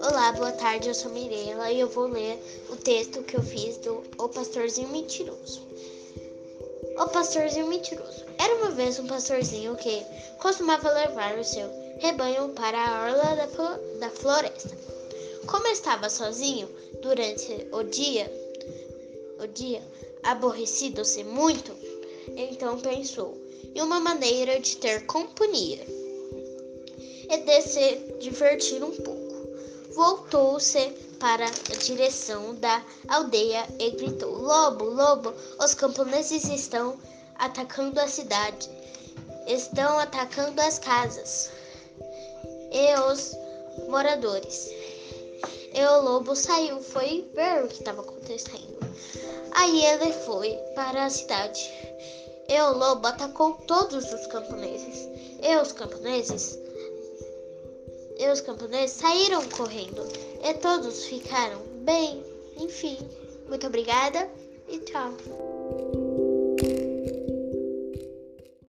Olá, boa tarde, eu sou Mirela e eu vou ler o texto que eu fiz do O Pastorzinho Mentiroso. O Pastorzinho Mentiroso. Era uma vez um pastorzinho que costumava levar o seu rebanho para a orla da, floresta. Como estava sozinho durante o dia, o dia, aborrecido-se muito, então pensou em uma maneira de ter companhia e de se divertir um pouco. Voltou-se para a direção da aldeia e gritou: Lobo, lobo, os camponeses estão atacando a cidade, estão atacando as casas e os moradores. E o lobo saiu, foi ver o que estava acontecendo. Aí ele foi para a cidade. E o lobo atacou todos os camponeses. E os camponeses e os camponeses saíram correndo. E todos ficaram bem. Enfim, muito obrigada e tchau.